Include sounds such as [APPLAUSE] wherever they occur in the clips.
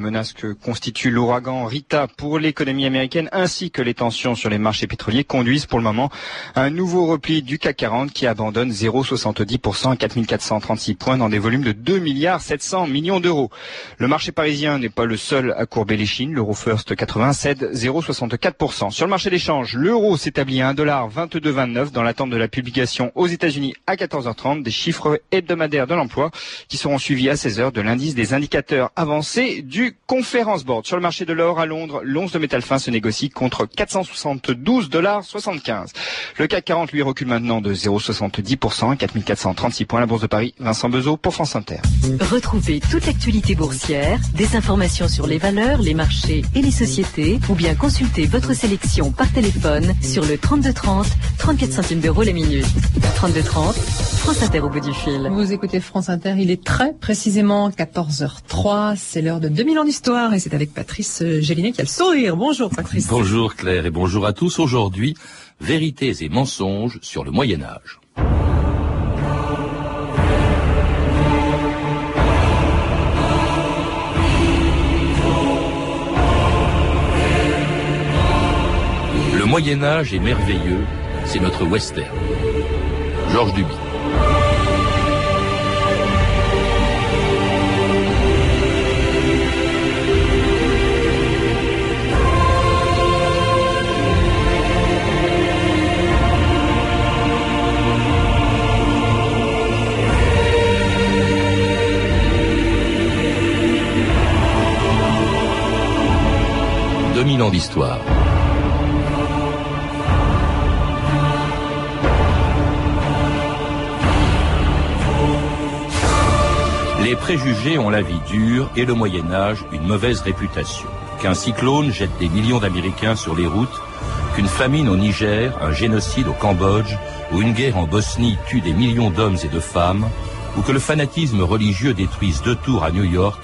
menace que constitue l'ouragan Rita pour l'économie américaine ainsi que les tensions sur les marchés pétroliers conduisent pour le moment à un nouveau repli du CAC 40 qui abandonne 0,70% à 4436 points dans des volumes de 2 milliards 700 millions d'euros. Le marché parisien n'est pas le seul à courber les chines. L'euro first 80 cède 0,64%. Sur le marché d'échange, l'euro s'établit à 1,2229 dans l'attente de la publication aux États-Unis à 14h30 des chiffres hebdomadaires de l'emploi qui seront suivis à 16h de l'indice des indicateurs avancés du Conference Board. Sur le marché de l'or à Londres, l'once de métal fin se négocie contre 472 dollars 75. Le CAC 40 lui recule maintenant de 0,70% à 4436 points. La Bourse de Paris, Vincent Bezot pour France Inter. Retrouvez toute l'actualité boursière, des informations sur les valeurs, les marchés et les sociétés, ou bien consultez votre sélection par téléphone sur le 3230, 34 centimes d'euros la minute. 3230, France Inter au bout du fil. Vous écoutez France Inter, il est très précisément 14h03, c'est l'heure de 2000 ans d'histoire et c'est avec Patrice Gélinet qui a le sourire. Bonjour Patrice. Bonjour Claire et bonjour à tous. Aujourd'hui, vérités et mensonges sur le Moyen Âge. Le Moyen Âge est merveilleux, c'est notre western. Georges Duby. Mille ans d'histoire. Les préjugés ont la vie dure et le Moyen Âge une mauvaise réputation. Qu'un cyclone jette des millions d'Américains sur les routes, qu'une famine au Niger, un génocide au Cambodge ou une guerre en Bosnie tue des millions d'hommes et de femmes, ou que le fanatisme religieux détruise deux tours à New York,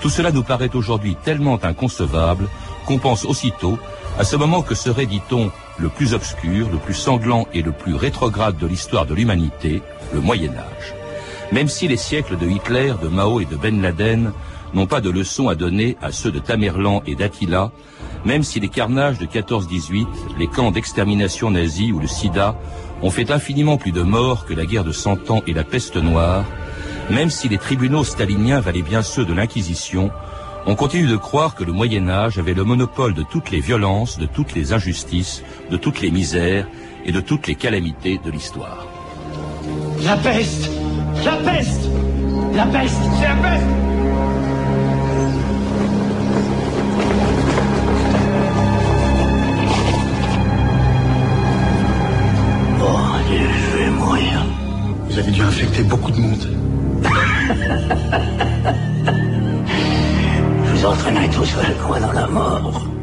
tout cela nous paraît aujourd'hui tellement inconcevable qu'on pense aussitôt à ce moment que serait, dit-on, le plus obscur, le plus sanglant et le plus rétrograde de l'histoire de l'humanité, le Moyen Âge. Même si les siècles de Hitler, de Mao et de Ben Laden n'ont pas de leçons à donner à ceux de Tamerlan et d'Attila, même si les carnages de 14-18, les camps d'extermination nazis ou le sida ont fait infiniment plus de morts que la guerre de Cent Ans et la peste noire, même si les tribunaux staliniens valaient bien ceux de l'Inquisition, on continue de croire que le Moyen Âge avait le monopole de toutes les violences, de toutes les injustices, de toutes les misères et de toutes les calamités de l'histoire. La peste La peste La peste C'est la peste Oh Dieu, je vais mourir. Vous avez dû infecter beaucoup de monde. [LAUGHS] je vous entraînerai tous sur le coin dans la mort.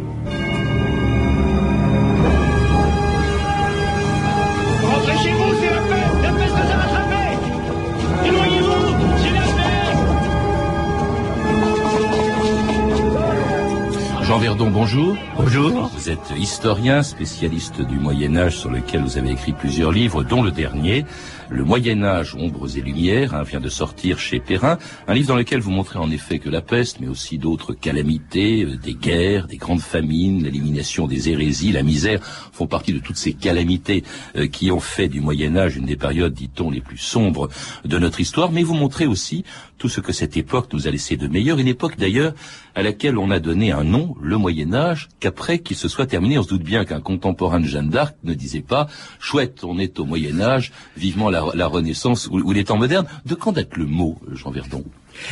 Jean Verdon, bonjour. Bonjour. Vous êtes historien, spécialiste du Moyen Âge sur lequel vous avez écrit plusieurs livres, dont le dernier, Le Moyen Âge, ombres et lumières, hein, vient de sortir chez Perrin, un livre dans lequel vous montrez en effet que la peste, mais aussi d'autres calamités, euh, des guerres, des grandes famines, l'élimination des hérésies, la misère, font partie de toutes ces calamités euh, qui ont fait du Moyen Âge une des périodes, dit-on, les plus sombres de notre histoire, mais vous montrez aussi tout ce que cette époque nous a laissé de meilleur, une époque d'ailleurs à laquelle on a donné un nom, le Moyen Âge, qu'après qu'il se soit terminé, on se doute bien qu'un contemporain de Jeanne d'Arc ne disait pas « chouette, on est au Moyen Âge, vivement la, Renaissance ou, les temps modernes ». De quand date le mot, Jean Verdon?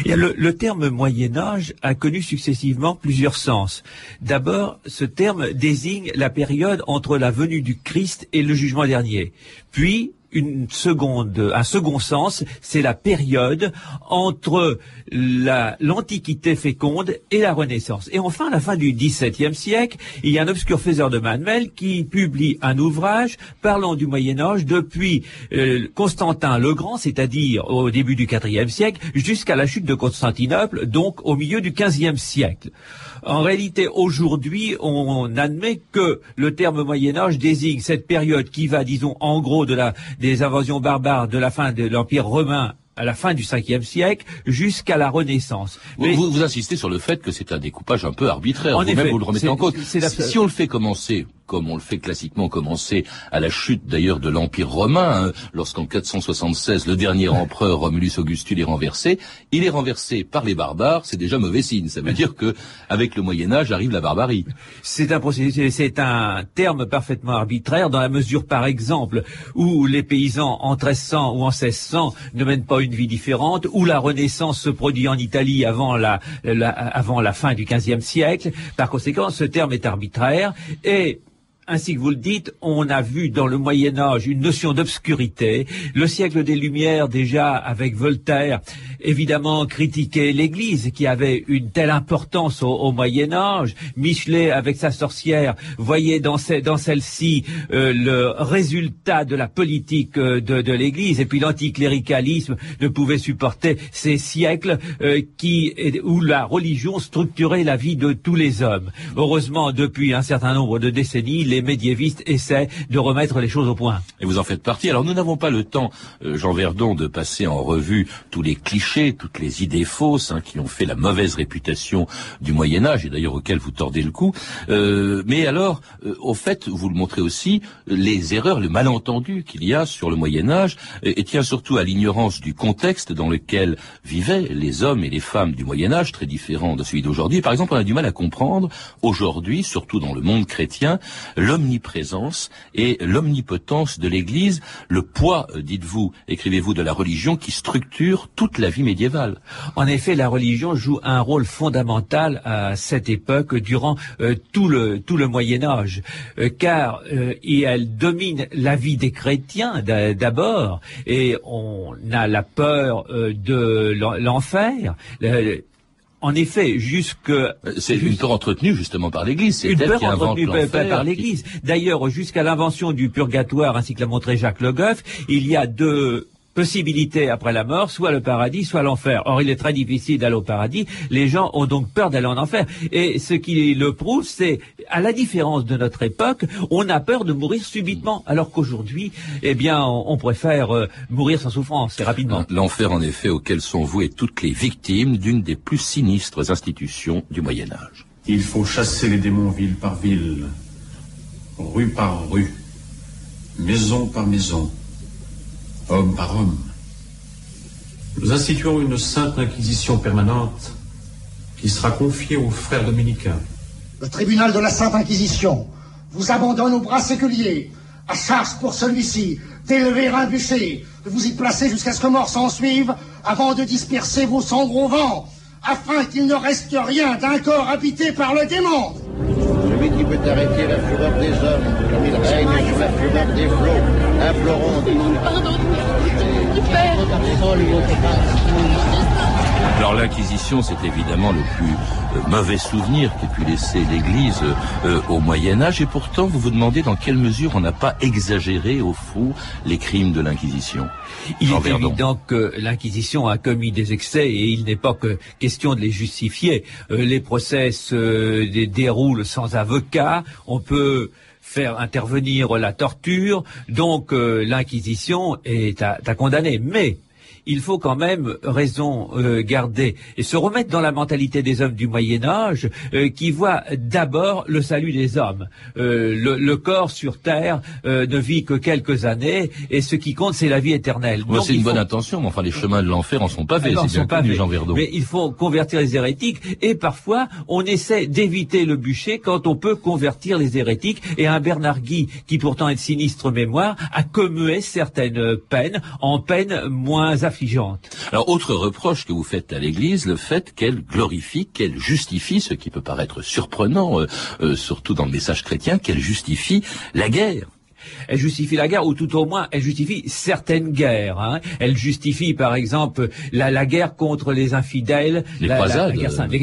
Le, le, terme Moyen Âge a connu successivement plusieurs sens. D'abord, ce terme désigne la période entre la venue du Christ et le jugement dernier. Puis, une seconde, un second sens, c'est la période entre l'Antiquité féconde et la Renaissance. Et enfin, à la fin du XVIIe siècle, il y a un obscur faiseur de Manuel qui publie un ouvrage parlant du Moyen Âge depuis euh, Constantin le Grand, c'est-à-dire au début du IVe siècle, jusqu'à la chute de Constantinople, donc au milieu du XVe siècle. En réalité, aujourd'hui, on admet que le terme Moyen Âge désigne cette période qui va, disons, en gros, de la, des invasions barbares de la fin de l'Empire romain à la fin du 5e siècle jusqu'à la Renaissance. Mais vous, vous, insistez sur le fait que c'est un découpage un peu arbitraire. Vous-même, vous le remettez en cause. Si, si on le fait commencer comme on le fait classiquement commencer à la chute d'ailleurs de l'Empire romain, hein, lorsqu'en 476 le dernier [LAUGHS] empereur Romulus Augustule est renversé, il est renversé par les barbares, c'est déjà mauvais signe. Ça veut dire que avec le Moyen Âge arrive la barbarie. C'est un c'est un terme parfaitement arbitraire dans la mesure, par exemple, où les paysans en 1300 ou en 1600 ne mènent pas une vie différente, où la Renaissance se produit en Italie avant la, la avant la fin du XVe siècle. Par conséquent, ce terme est arbitraire et ainsi que vous le dites, on a vu dans le Moyen Âge une notion d'obscurité. Le siècle des Lumières, déjà avec Voltaire, évidemment critiquait l'Église qui avait une telle importance au, Moyen Âge. Michelet, avec sa sorcière, voyait dans, celle-ci euh, le résultat de la politique euh, de, l'Église. Et puis l'anticléricalisme ne pouvait supporter ces siècles euh, où la religion structurait la vie de tous les hommes. Heureusement, depuis un certain nombre de décennies, les médiévistes essaient de remettre les choses au point. Et vous en faites partie. Alors nous n'avons pas le temps, euh, Jean Verdon, de passer en revue tous les clichés, toutes les idées fausses hein, qui ont fait la mauvaise réputation du Moyen Âge et d'ailleurs auxquelles vous tordez le cou. Euh, mais alors, euh, au fait, vous le montrez aussi, les erreurs, le malentendu qu'il y a sur le Moyen Âge et, tient surtout à l'ignorance du contexte dans lequel vivaient les hommes et les femmes du Moyen Âge, très différents de celui d'aujourd'hui. Par exemple, on a du mal à comprendre aujourd'hui, surtout dans le monde chrétien, l'omniprésence et l'omnipotence de l'Église, le poids, euh, dites-vous, écrivez-vous, de la religion qui structure toute la vie médiévale. En effet, la religion joue un rôle fondamental à cette époque durant euh, tout le tout le Moyen Âge, euh, car et elle domine la vie des chrétiens d'abord, et on a la peur de l'enfer. En effet, jusque euh, c'est une peur entretenue justement par l'Église. C'est une peur entretenue par l'Église. D'ailleurs, jusqu'à l'invention du purgatoire, ainsi que l'a montré Jacques Le Goff, il y a deux possibilité après la mort, soit le paradis, soit l'enfer. Or, il est très difficile d'aller au paradis. Les gens ont donc peur d'aller en enfer. Et ce qui le prouve, c'est, à la différence de notre époque, on a peur de mourir subitement, alors qu'aujourd'hui, eh bien, on, préfère euh, mourir sans souffrance et rapidement. L'enfer, en effet, auquel sont vouées toutes les victimes d'une des plus sinistres institutions du Moyen Âge. Il faut chasser les démons ville par ville, rue par rue, maison par maison homme par homme. Nous instituons une sainte inquisition permanente qui sera confiée aux frères dominicains. Le tribunal de la Sainte Inquisition vous abandonne au bras séculier, à charge pour celui-ci d'élever un bûcher, de vous y placer jusqu'à ce que mort s'en suive, avant de disperser vos cendres au vent, afin qu'il ne reste rien d'un corps habité par le démon. Qui peut arrêter la fureur des hommes, comme il règne sur la fureur des flots, implorons Pardon, alors l'Inquisition, c'est évidemment le plus euh, mauvais souvenir qu'ait pu laisser l'Église euh, au Moyen Âge, et pourtant vous vous demandez dans quelle mesure on n'a pas exagéré au fond les crimes de l'Inquisition. Il est évident que l'Inquisition a commis des excès et il n'est pas que question de les justifier. Euh, les procès se déroulent sans avocat. On peut faire intervenir la torture, donc l'Inquisition est à, à condamner. Mais il faut quand même raison euh, garder et se remettre dans la mentalité des hommes du Moyen Âge euh, qui voient d'abord le salut des hommes. Euh, le, corps sur terre ne vit que quelques années et ce qui compte c'est la vie éternelle. c'est une bonne intention, mais enfin les chemins de l'enfer en sont pavés, c'est bien connu, Jean Verdon. Mais il faut convertir les hérétiques et parfois on essaie d'éviter le bûcher quand on peut convertir les hérétiques et un Bernard Guy qui pourtant est de sinistre mémoire a commué certaines peines en peines moins alors, autre reproche que vous faites à l'Église, le fait qu'elle glorifie, qu'elle justifie, ce qui peut paraître surprenant, euh, euh, surtout dans le message chrétien, qu'elle justifie la guerre. Elle justifie la guerre, ou tout au moins, elle justifie certaines guerres. Hein. Elle justifie, par exemple, la, la guerre contre les infidèles, les la, croisades, les,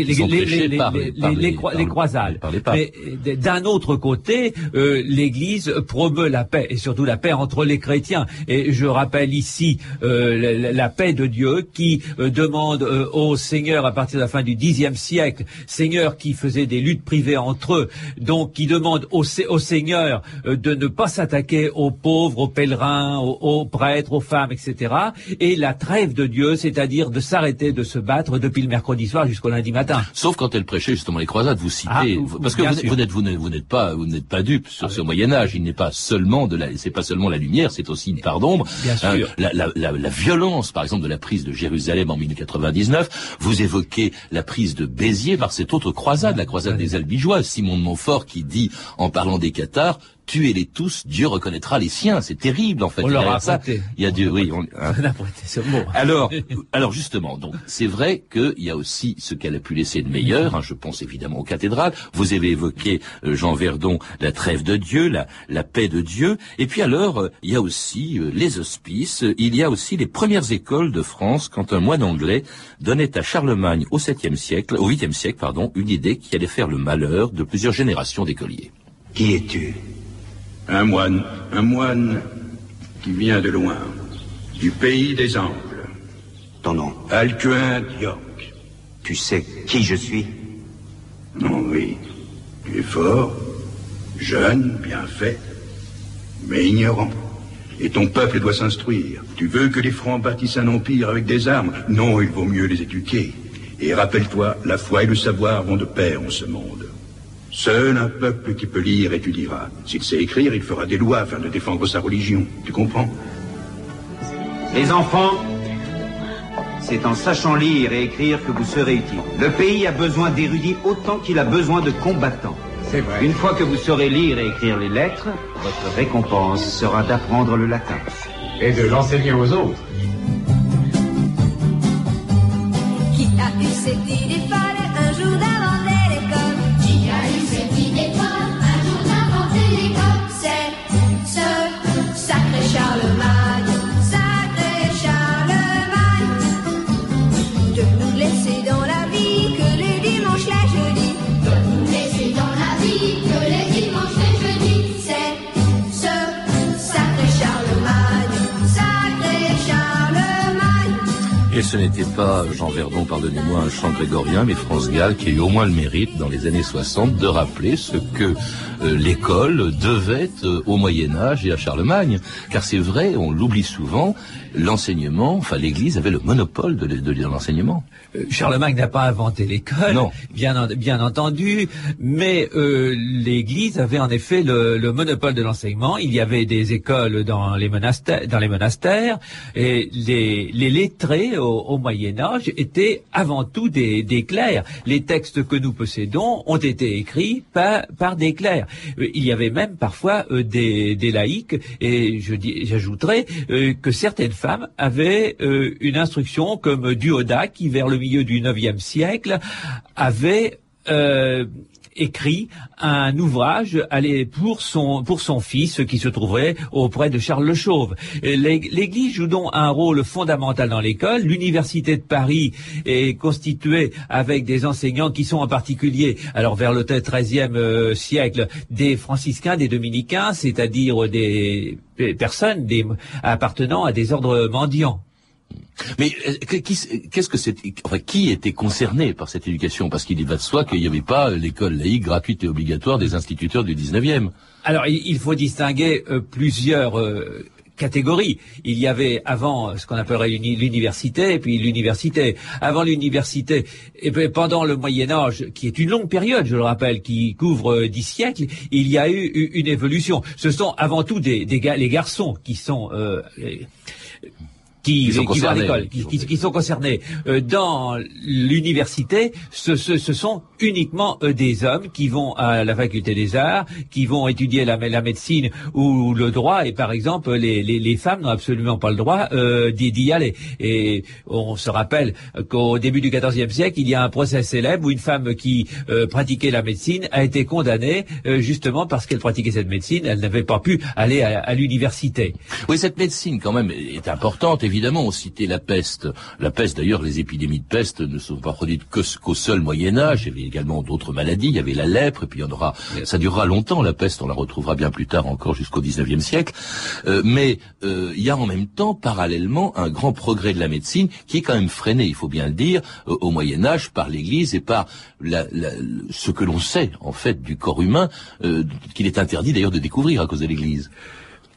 les, croisades. Mais d'un autre côté, euh, l'Église promeut la paix, et surtout la paix entre les chrétiens. Et je rappelle ici euh, la, paix de Dieu qui euh, demande au Seigneur, à partir de la fin du Xe siècle, Seigneur qui faisait des luttes privées entre eux, donc qui demande au, au Seigneur de ne pas s'attaquer s'attaquer aux pauvres, aux pèlerins, aux, aux prêtres, aux femmes, etc. Et la trêve de Dieu, c'est-à-dire de s'arrêter de se battre depuis le mercredi soir jusqu'au lundi matin. Sauf quand elle prêchait justement les croisades, vous citez, Ah, vous- parce que vous, n'êtes vous n'êtes vous n'êtes pas vous n'êtes pas dupe sur ce Moyen Âge. Il n'est pas seulement de la c'est pas seulement la lumière, c'est aussi une part d'ombre. Bien sûr. Hein, la, la, la, la violence, par exemple, de la prise de Jérusalem en 1099. Vous évoquez la prise de Béziers par cette autre croisade, la croisade des Albigeois. Simon de Montfort qui dit en parlant des Cathares. Tuez-les tous, Dieu reconnaîtra les siens. C'est terrible en fait. On leur a apprêté. Il y a Dieu, oui. on- hein. [LAUGHS] On a prêté ce mot. [LAUGHS] Alors, alors justement, donc c'est vrai qu'il y a aussi ce qu'elle a pu laisser de meilleur. hein, je pense évidemment aux cathédrales. Vous avez évoqué euh, Jean Verdon, la trêve de Dieu, la, la paix de Dieu. Et puis alors, euh, il y a aussi euh, les hospices. Il y a aussi les premières écoles de France quand un moine anglais donnait à Charlemagne au 7e siècle, au 8e siècle, pardon, une idée qui allait faire le malheur de plusieurs générations d'écoliers. Qui es-tu? Un moine, un moine qui vient de loin, du pays des Angles. Ton nom Alcuin Dioc. Tu sais qui je suis Non, oui. Tu es fort, jeune, bien fait, mais ignorant. Et ton peuple doit s'instruire. Tu veux que les Francs bâtissent un empire avec des armes Non, il vaut mieux les éduquer. Et rappelle-toi, la foi et le savoir vont de pair en ce monde. Seul un peuple qui peut lire étudiera. S'il sait écrire, il fera des lois afin de défendre sa religion. Tu comprends? Les enfants, c'est en sachant lire et écrire que vous serez utiles. Le pays a besoin d'érudits autant qu'il a besoin de combattants. C'est vrai. Une fois que vous saurez lire et écrire les lettres, votre récompense sera d'apprendre le latin. Et de l'enseigner aux autres. Ce n'était pas Jean Verdon, pardonnez-moi, un chant grégorien, mais France Gall qui a eu au moins le mérite dans les années 60 de rappeler ce que euh, l'école devait être euh, au Moyen Âge et à Charlemagne. Car c'est vrai, on l'oublie souvent, l'enseignement, enfin l'Église avait le monopole de, de- de l'enseignement. Euh, Charlemagne n'a pas inventé l'école, Non. bien, en- bien entendu, mais euh, l'Église avait en effet le, le monopole de l'enseignement. Il y avait des écoles dans les monastères, dans les monastères et les, les lettrés au, au Moyen Âge étaient avant tout des, des clercs. Les textes que nous possédons ont été écrits par, par des clercs. Euh, Il y avait même parfois euh, des, des laïcs, et je euh, que certaines femmes avaient une instruction comme Duoda, qui vers le milieu du IXe siècle avait euh, écrit un ouvrage pour son fils qui se trouverait auprès de Charles le Chauve. L'Église joue donc un rôle fondamental dans l'école. L'université de Paris est constituée avec des enseignants qui sont en particulier, alors vers le XIIIe euh, siècle, des franciscains, des dominicains, c'est-à-dire des personnes appartenant à des ordres mendiants. Mais euh, qu'est-ce que c'est enfin, Qui était concerné par cette éducation? Parce qu'il va de soi qu'il n'y avait pas l'école laïque gratuite et obligatoire des instituteurs du 19e. Alors, il faut distinguer euh, plusieurs euh, catégories. Il y avait avant ce qu'on appellerait l'uni- l'université, et puis l'université. Avant l'université, et puis pendant le Moyen Âge, qui est une longue période, je le rappelle, qui couvre dix siècles, il y a eu une évolution. Ce sont avant tout des, les garçons qui sont euh, qui, Qui sont qui vont à concernés, l'école, qui, qui- qui sont concernés. Euh, dans l'université, ce, ce- ce sont uniquement euh, des hommes qui vont à la faculté des arts, qui vont étudier la, la médecine ou le droit, et par exemple, les, les- les femmes n'ont absolument pas le droit euh, d'y d'y aller. Et on se rappelle qu'au début du XIVe siècle, il y a un procès célèbre où une femme qui euh, pratiquait la médecine a été condamnée euh, justement parce qu'elle pratiquait cette médecine, elle n'avait pas pu aller à, à l'université. Oui, cette médecine quand même est importante, évidemment. Évidemment, on citait la peste. La peste, d'ailleurs, les épidémies de peste ne sont pas produites que- qu'au seul Moyen Âge. Il y avait également d'autres maladies. Il y avait la lèpre, et puis il y en aura. Ça durera longtemps. La peste, on la retrouvera bien plus tard, encore jusqu'au XIXe siècle. Euh, mais euh, il y a en même temps, parallèlement, un grand progrès de la médecine qui est quand même freiné, il faut bien le dire, euh, au Moyen Âge par l'Église et par la- la- ce que l'on sait en fait du corps humain, euh, qu'il est interdit d'ailleurs de découvrir à cause de l'Église.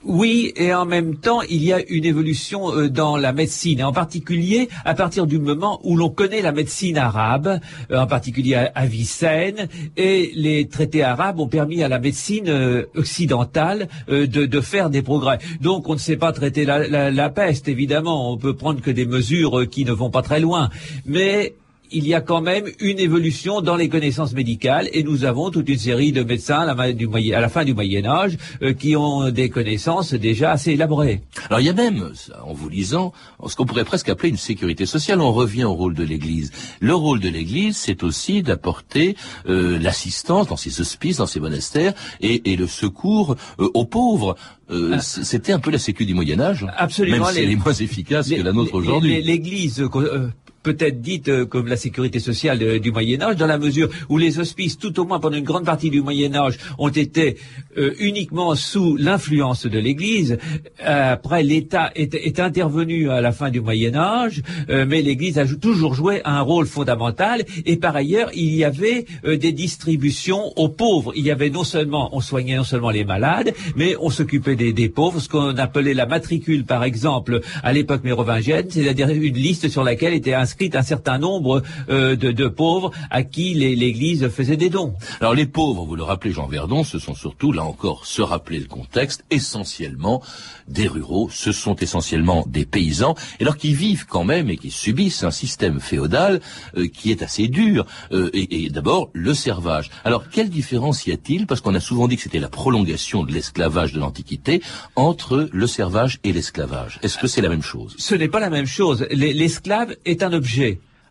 Oui, et en même temps, il y a une évolution euh, dans la médecine, en particulier à partir du moment où l'on connaît la médecine arabe, euh, en particulier à Avicenne, et les traités arabes ont permis à la médecine euh, occidentale de, de faire des progrès. Donc, on ne sait pas traiter la, la- la peste, évidemment, on peut prendre que des mesures qui ne vont pas très loin, mais il y a quand même une évolution dans les connaissances médicales et nous avons toute une série de médecins à la, ma- du Moyen- à la fin du Moyen Âge euh, qui ont des connaissances déjà assez élaborées. Alors il y a même, en vous lisant, ce qu'on pourrait presque appeler une sécurité sociale. On revient au rôle de l'Église. Le rôle de l'Église, c'est aussi d'apporter euh, l'assistance dans ses hospices, dans ses monastères, et, et le secours euh, aux pauvres. Euh, c- C'était un peu la sécu du Moyen Âge, Ah. Absolument, même si les- elle est moins efficace Les- que la nôtre aujourd'hui. L'Église, euh, peut-être dite euh, comme la sécurité sociale euh, du Moyen Âge, dans la mesure où les hospices, tout au moins pendant une grande partie du Moyen Âge, ont été euh, uniquement sous l'influence de l'Église. Après, l'État est, intervenu à la fin du Moyen Âge, mais l'Église a jou- toujours joué un rôle fondamental. Et par ailleurs, il y avait des distributions aux pauvres. Il y avait non seulement, on soignait non seulement les malades, mais on s'occupait des, pauvres, ce qu'on appelait la matricule, par exemple, à l'époque mérovingienne, c'est-à-dire une liste sur laquelle étaient inscrites un certain nombre euh, de, de pauvres à qui l'Église faisait des dons. Alors les pauvres, vous le rappelez Jean Verdon, ce sont surtout, là encore, se rappeler le contexte, essentiellement des ruraux, ce sont essentiellement des paysans, alors qui vivent quand même et qui subissent un système féodal euh, qui est assez dur, euh, et, et d'abord le servage. Alors quelle différence y a-t-il, parce qu'on a souvent dit que c'était la prolongation de l'esclavage de l'Antiquité, entre le servage et l'esclavage Est-ce que c'est la même chose? Ce n'est pas la même chose. L'es- L'esclave est un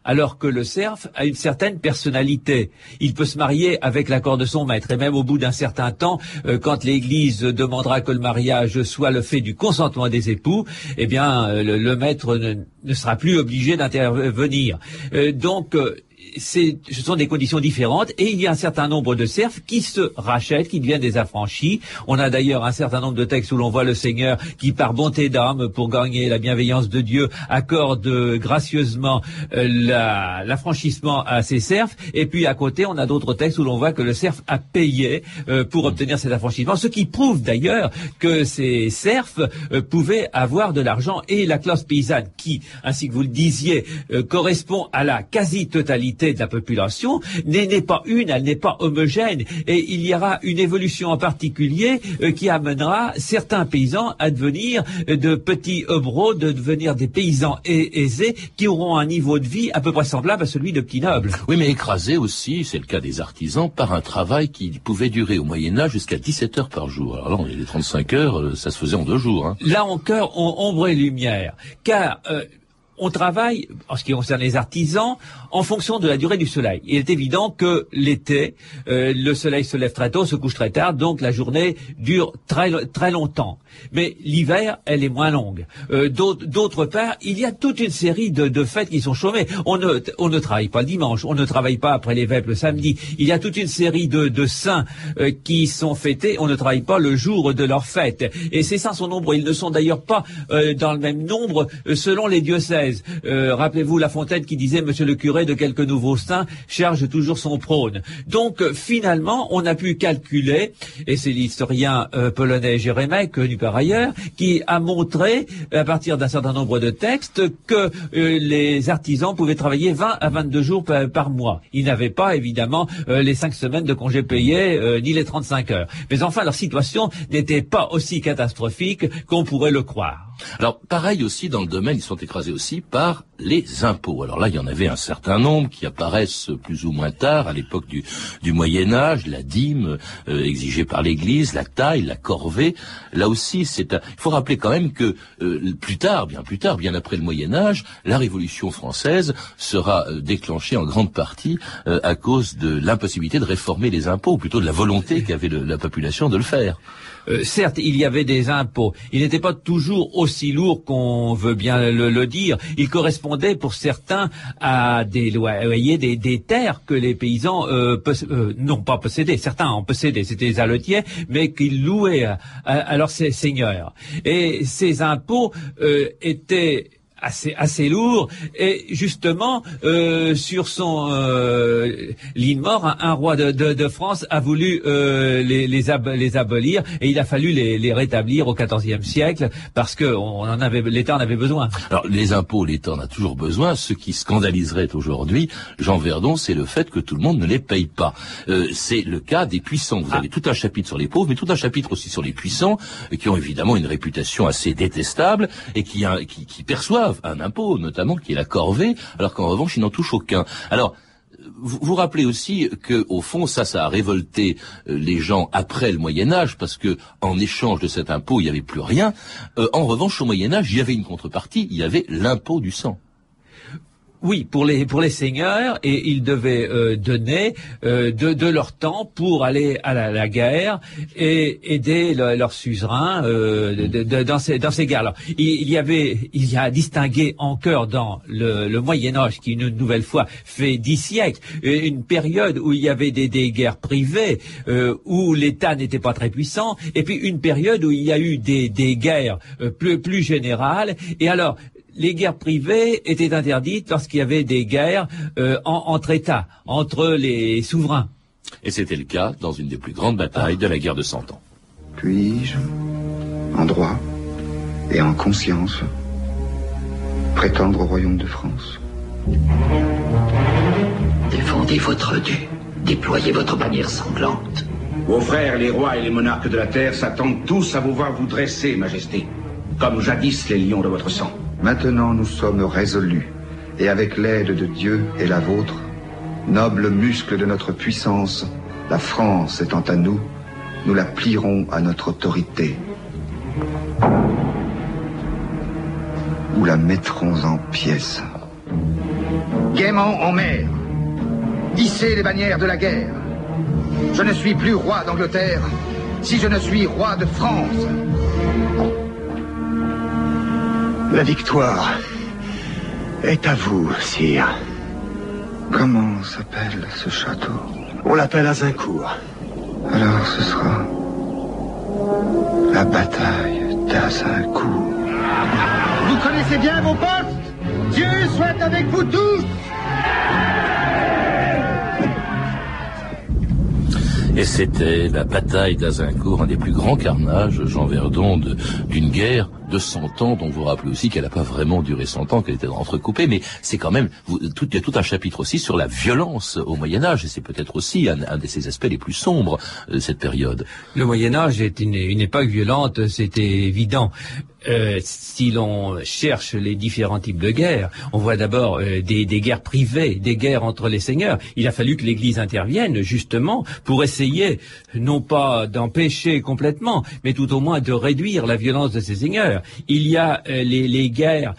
Alors que le serf a une certaine personnalité. Il peut se marier avec l'accord de son maître. Et même au bout d'un certain temps, euh, quand l'Église demandera que le mariage soit le fait du consentement des époux, eh bien, euh, le, maître ne, sera plus obligé d'intervenir. Euh, donc, ce sont des conditions différentes et il y a un certain nombre de serfs qui se rachètent, qui deviennent des affranchis. On a d'ailleurs un certain nombre de textes où l'on voit le Seigneur qui, par bonté d'âme, pour gagner la bienveillance de Dieu, accorde gracieusement euh, la- l'affranchissement à ses serfs. Et puis à côté, on a d'autres textes où l'on voit que le serf a payé euh, pour obtenir cet affranchissement, ce qui prouve d'ailleurs que ces serfs euh, pouvaient avoir de l'argent et la classe paysanne qui, ainsi que vous le disiez, correspond à la quasi-totalité de la population, n'est pas une, elle n'est pas homogène. Et il y aura une évolution en particulier euh, qui amènera certains paysans à devenir euh, de petits obros, de devenir des paysans aisés qui auront un niveau de vie à peu près semblable à celui de petits nobles. Oui, mais écrasé aussi, c'est le cas des artisans, par un travail qui pouvait durer au Moyen Âge jusqu'à 17 heures par jour. Alors là, on est les 35 heures, euh, ça se faisait en deux jours. Hein. Là encore, on ombre et lumière, car euh, on travaille, en ce qui concerne les artisans, en fonction de la durée du soleil. Il est évident que l'été, euh, le soleil se lève très tôt, se couche très tard, donc la journée dure très, très longtemps. Mais l'hiver, elle est moins longue. Euh, D'autre part, il y a toute une série de, de fêtes qui sont chômées. On ne, on ne travaille pas le dimanche, on ne travaille pas après les vêpres le samedi. Il y a toute une série de, de saints euh, qui sont fêtés, on ne travaille pas le jour de leur fête. Et ces saints sont nombreux. Ils ne sont d'ailleurs pas dans le même nombre selon les diocèses. Euh, Rappelez-vous La Fontaine qui disait, Monsieur le curé de quelques nouveaux saints charge toujours son prône. Donc euh, finalement, on a pu calculer, et c'est l'historien euh, polonais Jérémie, connu par ailleurs, qui a montré, à partir d'un certain nombre de textes, que les artisans pouvaient travailler 20 à 22 jours par, mois. Ils n'avaient pas, évidemment, les 5 semaines de congés payés, ni les 35 heures. Mais enfin, leur situation n'était pas aussi catastrophique qu'on pourrait le croire. Alors, pareil aussi, dans le domaine, ils sont écrasés aussi par les impôts. Alors là, il y en avait un certain nombre qui apparaissent plus ou moins tard, à l'époque du, du Moyen Âge, la dîme euh, exigée par l'Église, la taille, la corvée. Là aussi, c'est un... il faut rappeler quand même que euh, plus tard, bien plus tard, bien après le Moyen Âge, la Révolution française sera euh, déclenchée en grande partie euh, à cause de l'impossibilité de réformer les impôts, ou plutôt de la volonté qu'avait la population de le faire. Euh, certes, il y avait des impôts. Ils n'étaient pas toujours aussi lourd qu'on veut bien le, le, dire. Il correspondait pour certains à des loyers, des, des terres que les paysans euh, euh, non pas possédaient, certains en possédaient, c'était des alletiers, mais qu'ils louaient à, à, à leurs seigneurs. Et ces impôts euh, étaient assez assez lourd et justement euh, sur son euh, lit de mort un, un roi de, de, de, France a voulu euh, les les, ab les, abolir et il a fallu les, les rétablir au XIVe siècle parce que on en avait l'État en avait besoin. Alors les impôts l'État en a toujours besoin. Ce qui scandaliserait aujourd'hui Jean Verdon, c'est le fait que tout le monde ne les paye pas. Euh, c'est le cas des puissants. Vous ah. avez tout un chapitre sur les pauvres, mais tout un chapitre aussi sur les puissants qui ont évidemment une réputation assez détestable et qui, qui, qui perçoivent un impôt, notamment qui est la corvée, alors qu'en revanche, ils n'en touchent aucun. Alors, vous vous rappelez aussi que, au fond, ça, ça a révolté euh, les gens après le Moyen Âge, parce que en échange de cet impôt, il n'y avait plus rien. Euh, en revanche, au Moyen Âge, il y avait une contrepartie, il y avait l'impôt du sang. Oui, pour les pour les seigneurs et ils devaient euh, donner euh, de, de, leur temps pour aller à la, la guerre et aider leurs leur suzerains euh, de, de, dans ces dans ces guerres. là il, il, y avait il y a distingué encore dans le, le, Moyen Âge qui une nouvelle fois fait dix siècles une période où il y avait des, des guerres privées euh, où l'État n'était pas très puissant et puis une période où il y a eu des, des guerres euh, plus plus générales et alors les guerres privées étaient interdites lorsqu'il y avait des guerres euh, en, entre États, entre les souverains. Et c'était le cas dans une des plus grandes batailles de la guerre de Cent Ans. Puis-je, en droit et en conscience, prétendre au royaume de France? Défendez votre dû, déployez votre bannière sanglante. Vos frères, les rois et les monarques de la terre s'attendent tous à vous voir vous dresser, Majesté, comme jadis les lions de votre sang. Maintenant nous sommes résolus, et avec l'aide de Dieu et la vôtre, noble muscle de notre puissance, la France étant à nous, nous la plierons à notre autorité. Ou la mettrons en pièces. Gaiement en mer, hissez les bannières de la guerre. Je ne suis plus roi d'Angleterre si je ne suis roi de France. La victoire est à vous, sire. Comment s'appelle ce château On l'appelle Azincourt. Alors ce sera la bataille d'Azincourt. Vous connaissez bien vos postes Dieu soit avec vous tous Et c'était la bataille d'Azincourt, un des plus grands carnages, Jean Verdon, d'une guerre de 100 ans, dont vous rappelez aussi qu'elle n'a pas vraiment duré 100 ans, qu'elle était entrecoupée, mais c'est quand même, tout, il y a tout un chapitre aussi sur la violence au Moyen Âge, et c'est peut-être aussi un, un, de ses aspects les plus sombres de cette période. Le Moyen Âge est une, une époque violente, c'était évident. Euh, si l'on cherche les différents types de guerres, on voit d'abord euh, des, des, guerres privées, des guerres entre les seigneurs. Il a fallu que l'Église intervienne justement pour essayer, non pas d'empêcher complètement, mais tout au moins de réduire la violence de ces seigneurs. Il y a euh, les, les, guerres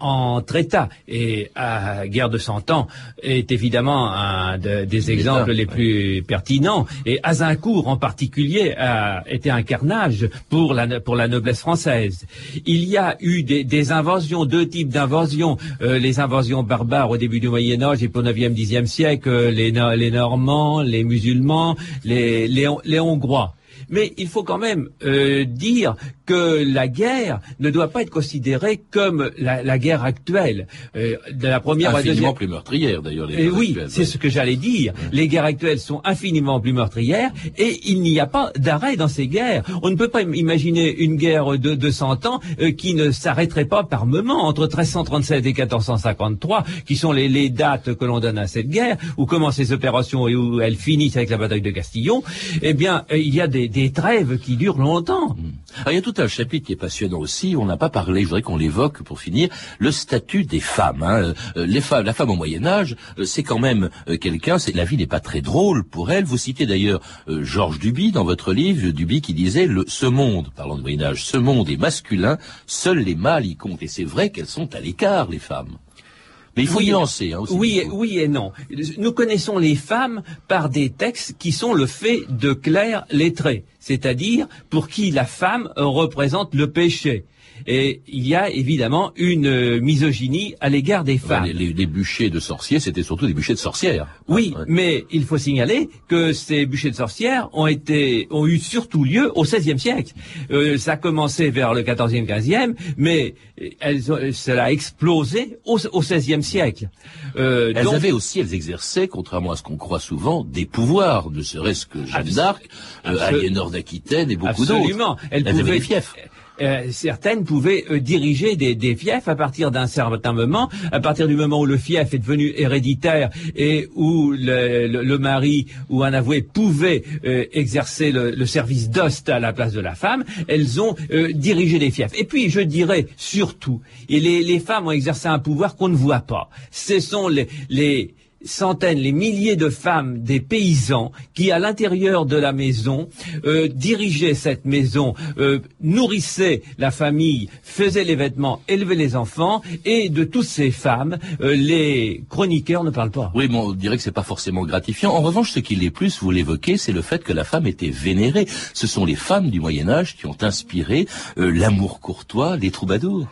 entre États, et la guerre de Cent Ans est évidemment un de, des exemples les plus pertinents. Et Azincourt en particulier a été un carnage pour la, pour la noblesse française. Il y a eu des, des invasions, deux types d'invasions. Euh, les invasions barbares au début du Moyen Âge et au 9e, 10e siècle, les, les Normands, les musulmans, les Hongrois? Mais il faut quand même euh, dire que la guerre ne doit pas être considérée comme la, la guerre actuelle. Euh, de la première infiniment à deuxième... plus meurtrière d'ailleurs. Et oui, c'est ce que j'allais dire. Les guerres actuelles sont infiniment plus meurtrières et il n'y a pas d'arrêt dans ces guerres. On ne peut pas imaginer une guerre de 200 ans euh, qui ne s'arrêterait pas par moment entre 1337 et 1453, qui sont les, les dates que l'on donne à cette guerre, où commencent ces opérations et où elles finissent avec la bataille de Castillon. Eh bien, euh, il y a des, des trêves qui durent longtemps. Mmh. Alors, il y a tout un chapitre qui est passionnant aussi. On n'a pas parlé, je voudrais qu'on l'évoque pour finir, le statut des femmes. Hein. Euh, les femmes, la femme au Moyen Âge, euh, c'est quand même euh, quelqu'un. La vie n'est pas très drôle pour elle. Vous citez d'ailleurs Georges Duby dans votre livre, Duby qui disait ce monde, parlant du Moyen Âge, ce monde est masculin. Seuls les mâles y comptent. Et c'est vrai qu'elles sont à l'écart, les femmes. Mais il faut Oui, nuancer. Hein, aussi. Oui, oui et non. Nous connaissons les femmes par des textes qui sont le fait de clercs lettrés, c'est-à-dire pour qui la femme représente le péché. Et il y a évidemment une euh, misogynie à l'égard des femmes. les, les- les bûchers de sorciers, c'était surtout des bûchers de sorcières. Oui, mais il faut signaler que ces bûchers de sorcières ont été, ont eu surtout lieu au XVIe siècle. Euh, ça a commencé vers le XIVe, XVe, mais elles ont- cela a explosé au, XVIe siècle. Euh, Elles donc- avaient aussi, elles exerçaient, contrairement à ce qu'on croit souvent, des pouvoirs, ne serait-ce que Jeanne d'Arc, euh, Aliénor d'Aquitaine et beaucoup d'autres. Absolument. Elles, Elles avaient pouvaient- des fiefs. Euh, certaines pouvaient euh, diriger des, des fiefs à partir d'un certain moment, à partir du moment où le fief est devenu héréditaire et où le, mari ou un avoué pouvait euh, exercer le, service d'hoste à la place de la femme, elles ont dirigé les fiefs. Et puis, je dirais surtout, et les, les femmes ont exercé un pouvoir qu'on ne voit pas. Ce sont les, les centaines, les milliers de femmes, des paysans, qui à l'intérieur de la maison euh, dirigeaient cette maison, euh, nourrissaient la famille, faisaient les vêtements, élevaient les enfants, et de toutes ces femmes, euh, les chroniqueurs ne parlent pas. Oui, mais on dirait que c'est pas forcément gratifiant. En revanche, ce qui l'est plus, vous l'évoquez, c'est le fait que la femme était vénérée. Ce sont les femmes du Moyen Âge qui ont inspiré l'amour courtois, les troubadours.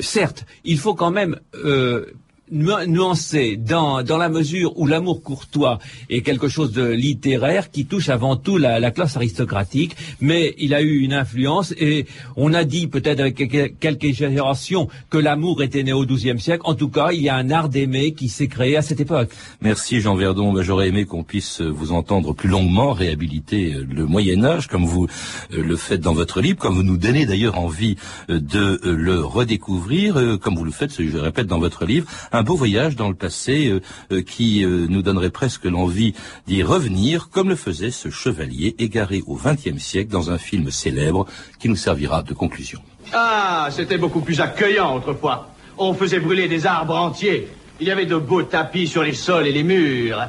Certes, il faut quand même euh, nu- nuancer dans, dans la mesure où l'amour courtois est quelque chose de littéraire qui touche avant tout la, la classe aristocratique, mais il a eu une influence et on a dit peut-être avec quelques- exagérations que l'amour était né au XIIe siècle. En tout cas, il y a un art d'aimer qui s'est créé à cette époque. Merci Jean Verdon. Ben, J'aurais aimé qu'on puisse euh, vous entendre plus longuement réhabiliter euh, le Moyen Âge, comme vous euh, le faites dans votre livre, comme vous nous donnez d'ailleurs envie de le redécouvrir, comme vous le faites, je répète, dans votre livre, un beau voyage dans le passé euh, euh, qui euh, nous donnerait presque l'envie d'y revenir, comme le faisait ce chevalier égaré au XXe siècle dans un film célèbre qui nous servira de conclusion. Ah, c'était beaucoup plus accueillant autrefois. On faisait brûler des arbres entiers. Il y avait de beaux tapis sur les sols et les murs.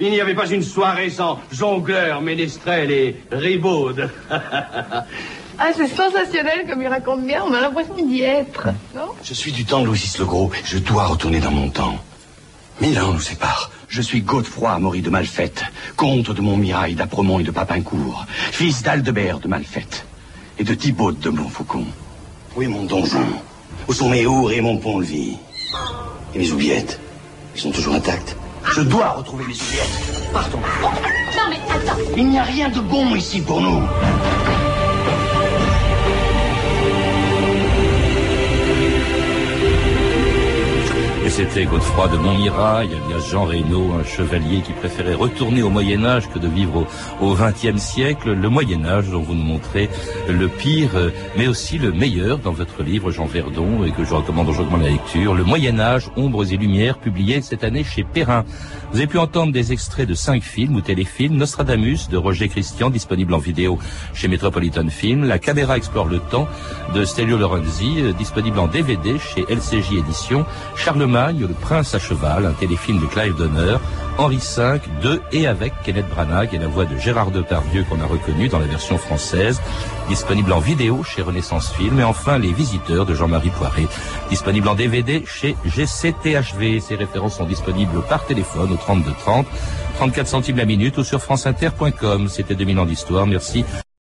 Il n'y avait pas une soirée sans jongleurs, ménestrels et ribaudes. [LAUGHS] Ah, c'est sensationnel comme il raconte bien, on a l'impression d'y être. Non? Je suis du temps de Louis le Gros. Je dois retourner dans mon temps. Mille ans nous séparent. Je suis Godefroy, Maury de Malfette, comte de Montmirail, d'Apremont et de Papincourt, fils d'Aldebert de Malfette et de Thibaut de Montfaucon. Où est mon donjon? Où sont mes hours et mon pont-levis Et mes oubliettes? Ils sont toujours intacts. Je dois retrouver mes oubliettes. Partons. Non mais attends Il n'y a rien de bon ici pour nous. C'était Godefroy de Montmirail, alias Jean Reynaud, un chevalier qui préférait retourner au Moyen Âge que de vivre au XXe siècle. Le Moyen Âge dont vous nous montrez le pire, euh, mais aussi le meilleur dans votre livre, Jean Verdon, et que je recommande chaudement la lecture. Le Moyen Âge, ombres et lumières, publié cette année chez Perrin. Vous avez pu entendre des extraits de cinq films ou téléfilms. Nostradamus de Roger Christian, disponible en vidéo chez Metropolitan Film. La caméra explore le temps de Stelio Lorenzi, euh, disponible en DVD chez LCJ Éditions. Charlemagne, le prince à cheval, un téléfilm de Clive Donner. Henri V, de et avec Kenneth Branagh et la voix de Gérard Depardieu qu'on a reconnu dans la version française, disponible en vidéo chez Renaissance Film. Et enfin, Les Visiteurs de Jean-Marie Poiré, disponible en DVD chez GCTHV. Ces références sont disponibles par téléphone au 32 30, 34 centimes la minute ou sur franceinter.com. C'était 2000 ans d'histoire. Merci